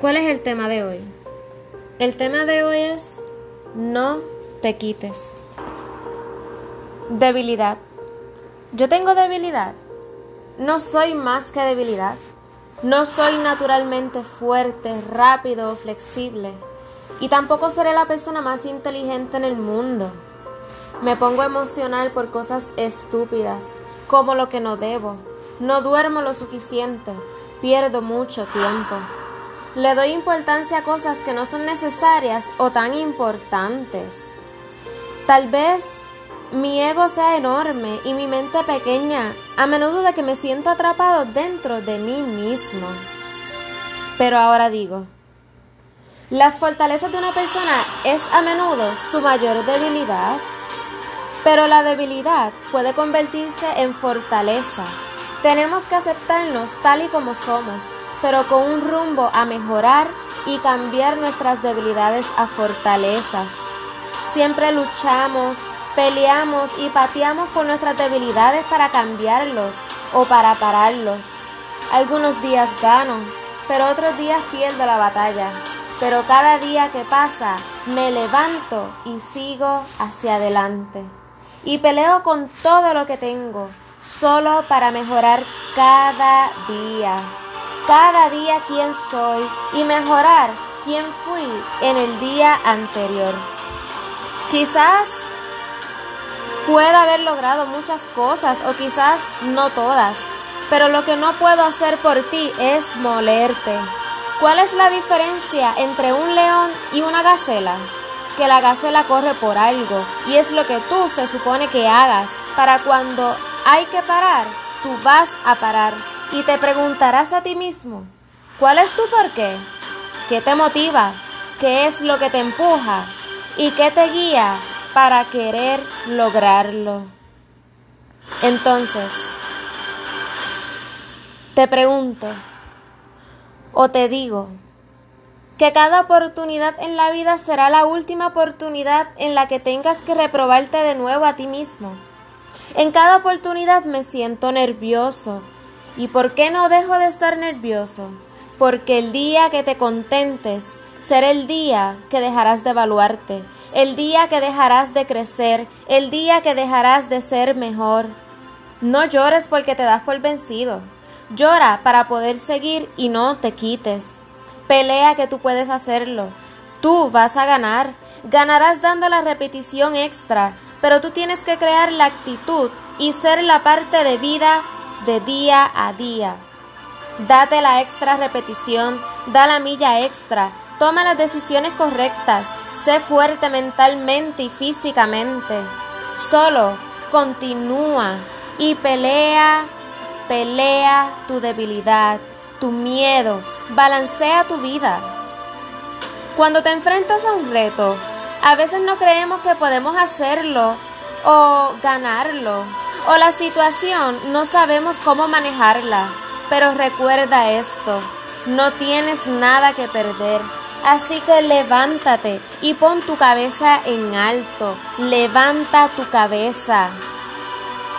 ¿Cuál es el tema de hoy? El tema de hoy es no te quites. Debilidad. Yo tengo debilidad. No soy más que debilidad. No soy naturalmente fuerte, rápido o flexible. Y tampoco seré la persona más inteligente en el mundo. Me pongo emocional por cosas estúpidas, como lo que no debo. No duermo lo suficiente. Pierdo mucho tiempo. Le doy importancia a cosas que no son necesarias o tan importantes. Tal vez mi ego sea enorme y mi mente pequeña, a menudo de que me siento atrapado dentro de mí mismo. Pero ahora digo, las fortalezas de una persona es a menudo su mayor debilidad, pero la debilidad puede convertirse en fortaleza. Tenemos que aceptarnos tal y como somos pero con un rumbo a mejorar y cambiar nuestras debilidades a fortalezas. Siempre luchamos, peleamos y pateamos con nuestras debilidades para cambiarlos o para pararlos. Algunos días gano, pero otros días pierdo la batalla. Pero cada día que pasa me levanto y sigo hacia adelante. Y peleo con todo lo que tengo, solo para mejorar cada día cada día quién soy y mejorar quién fui en el día anterior. Quizás pueda haber logrado muchas cosas o quizás no todas, pero lo que no puedo hacer por ti es molerte. ¿Cuál es la diferencia entre un león y una gacela? Que la gacela corre por algo y es lo que tú se supone que hagas para cuando hay que parar, tú vas a parar y te preguntarás a ti mismo, ¿cuál es tu por qué? ¿Qué te motiva? ¿Qué es lo que te empuja? ¿Y qué te guía para querer lograrlo? Entonces, te pregunto o te digo que cada oportunidad en la vida será la última oportunidad en la que tengas que reprobarte de nuevo a ti mismo. En cada oportunidad me siento nervioso, ¿Y por qué no dejo de estar nervioso? Porque el día que te contentes será el día que dejarás de evaluarte, el día que dejarás de crecer, el día que dejarás de ser mejor. No llores porque te das por vencido. Llora para poder seguir y no te quites. Pelea que tú puedes hacerlo. Tú vas a ganar. Ganarás dando la repetición extra, pero tú tienes que crear la actitud y ser la parte de vida de día a día. Date la extra repetición, da la milla extra, toma las decisiones correctas, sé fuerte mentalmente y físicamente. Solo continúa y pelea, pelea tu debilidad, tu miedo, balancea tu vida. Cuando te enfrentas a un reto, a veces no creemos que podemos hacerlo o ganarlo o la situación no sabemos cómo manejarla. Pero recuerda esto, no tienes nada que perder. Así que levántate y pon tu cabeza en alto. Levanta tu cabeza.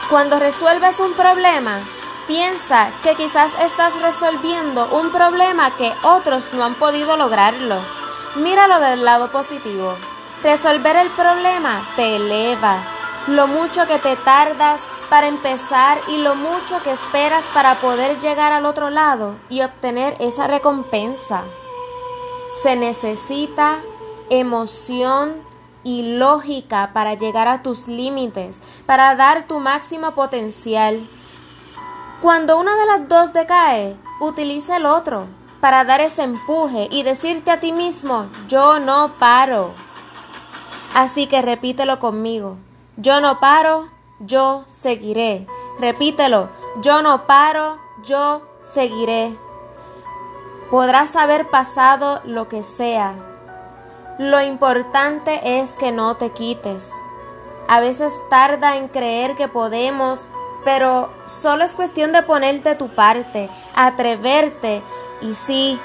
Cuando resuelves un problema, piensa que quizás estás resolviendo un problema que otros no han podido lograrlo. Míralo del lado positivo. Resolver el problema te eleva. Lo mucho que te tardas para empezar y lo mucho que esperas para poder llegar al otro lado y obtener esa recompensa. Se necesita emoción y lógica para llegar a tus límites, para dar tu máximo potencial. Cuando una de las dos decae, utiliza el otro para dar ese empuje y decirte a ti mismo, yo no paro. Así que repítelo conmigo, yo no paro, yo seguiré. Repítelo, yo no paro, yo seguiré. Podrás haber pasado lo que sea. Lo importante es que no te quites. A veces tarda en creer que podemos, pero solo es cuestión de ponerte tu parte, atreverte y sí,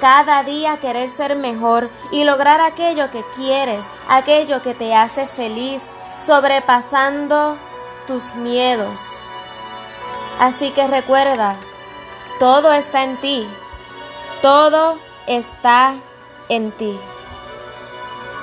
cada día querer ser mejor y lograr aquello que quieres, aquello que te hace feliz, sobrepasando tus miedos. Así que recuerda, todo está en ti, todo está en ti.